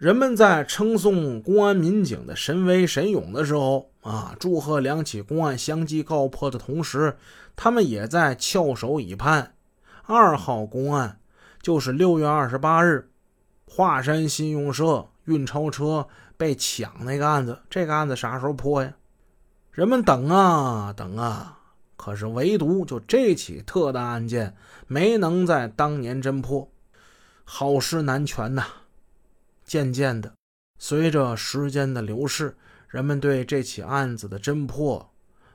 人们在称颂公安民警的神威神勇的时候啊，祝贺两起公案相继告破的同时，他们也在翘首以盼。二号公案就是六月二十八日，华山信用社运钞车被抢那个案子。这个案子啥时候破呀？人们等啊等啊，可是唯独就这起特大案件没能在当年侦破。好事难全呐。渐渐的，随着时间的流逝，人们对这起案子的侦破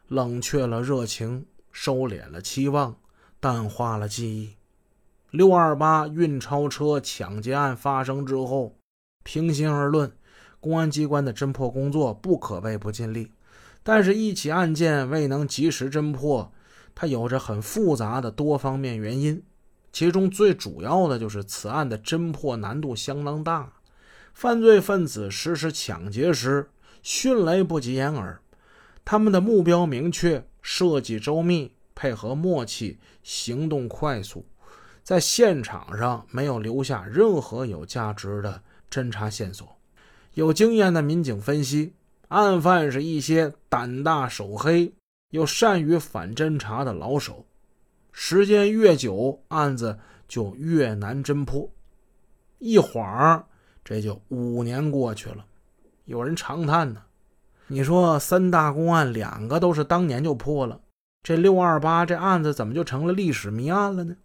冷却了热情，收敛了期望，淡化了记忆。六二八运钞车抢劫案发生之后，平心而论，公安机关的侦破工作不可谓不尽力。但是，一起案件未能及时侦破，它有着很复杂的多方面原因，其中最主要的就是此案的侦破难度相当大。犯罪分子实施抢劫时，迅雷不及掩耳，他们的目标明确，设计周密，配合默契，行动快速，在现场上没有留下任何有价值的侦查线索。有经验的民警分析，案犯是一些胆大手黑又善于反侦查的老手，时间越久，案子就越难侦破。一晃。这就五年过去了，有人长叹呢。你说三大公案两个都是当年就破了，这六二八这案子怎么就成了历史谜案了呢？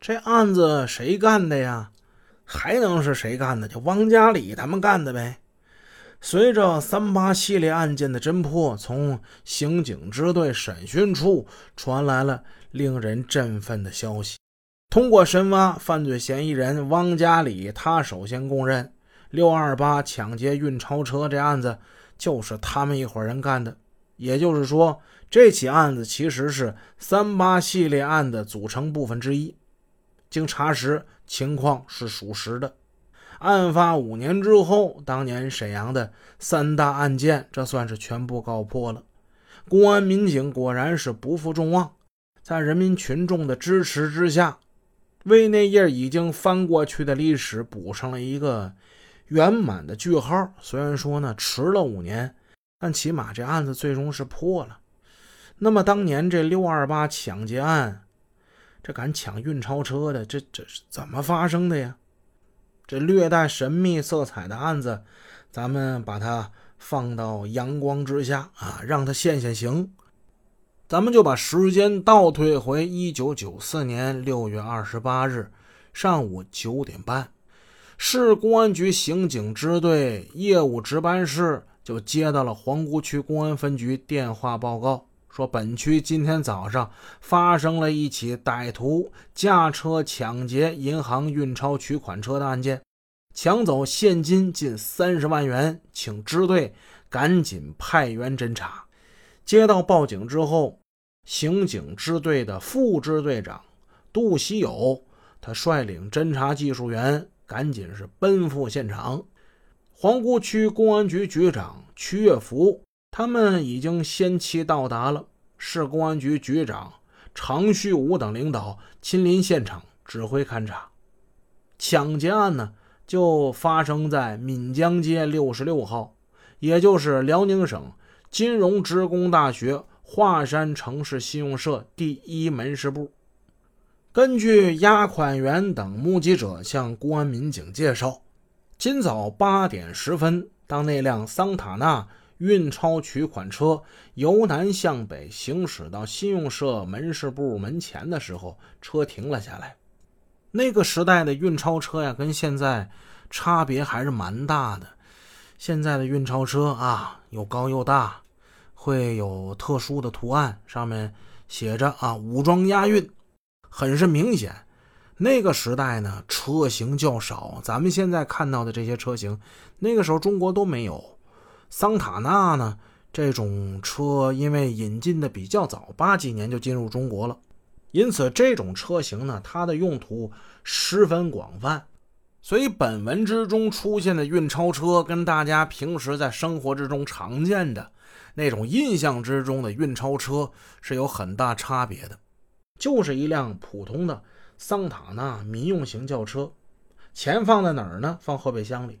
这案子谁干的呀？还能是谁干的？就汪家里他们干的呗。随着三八系列案件的侦破，从刑警支队审讯处传来了令人振奋的消息。通过深挖，犯罪嫌疑人汪家里，他首先供认，六二八抢劫运钞车这案子就是他们一伙人干的。也就是说，这起案子其实是三八系列案的组成部分之一。经查实，情况是属实的。案发五年之后，当年沈阳的三大案件，这算是全部告破了。公安民警果然是不负众望，在人民群众的支持之下。为那页已经翻过去的历史补上了一个圆满的句号。虽然说呢迟了五年，但起码这案子最终是破了。那么当年这六二八抢劫案，这敢抢运钞车的，这这是怎么发生的呀？这略带神秘色彩的案子，咱们把它放到阳光之下啊，让它现现形。咱们就把时间倒退回一九九四年六月二十八日上午九点半，市公安局刑警支队业务值班室就接到了皇姑区公安分局电话报告，说本区今天早上发生了一起歹徒驾车抢劫银行运钞取款车的案件，抢走现金近三十万元，请支队赶紧派员侦查。接到报警之后，刑警支队的副支队长杜喜友，他率领侦查技术员赶紧是奔赴现场。皇姑区公安局局长曲月福，他们已经先期到达了。市公安局局长常旭武等领导亲临现场指挥勘查。抢劫案呢，就发生在闽江街六十六号，也就是辽宁省。金融职工大学华山城市信用社第一门市部，根据押款员等目击者向公安民警介绍，今早八点十分，当那辆桑塔纳运钞取款车由南向北行驶到信用社门市部门前的时候，车停了下来。那个时代的运钞车呀，跟现在差别还是蛮大的。现在的运钞车啊，又高又大。会有特殊的图案，上面写着啊“武装押运”，很是明显。那个时代呢，车型较少，咱们现在看到的这些车型，那个时候中国都没有。桑塔纳呢，这种车因为引进的比较早，八几年就进入中国了，因此这种车型呢，它的用途十分广泛。所以本文之中出现的运钞车，跟大家平时在生活之中常见的。那种印象之中的运钞车是有很大差别的，就是一辆普通的桑塔纳民用型轿车，钱放在哪儿呢？放后备箱里。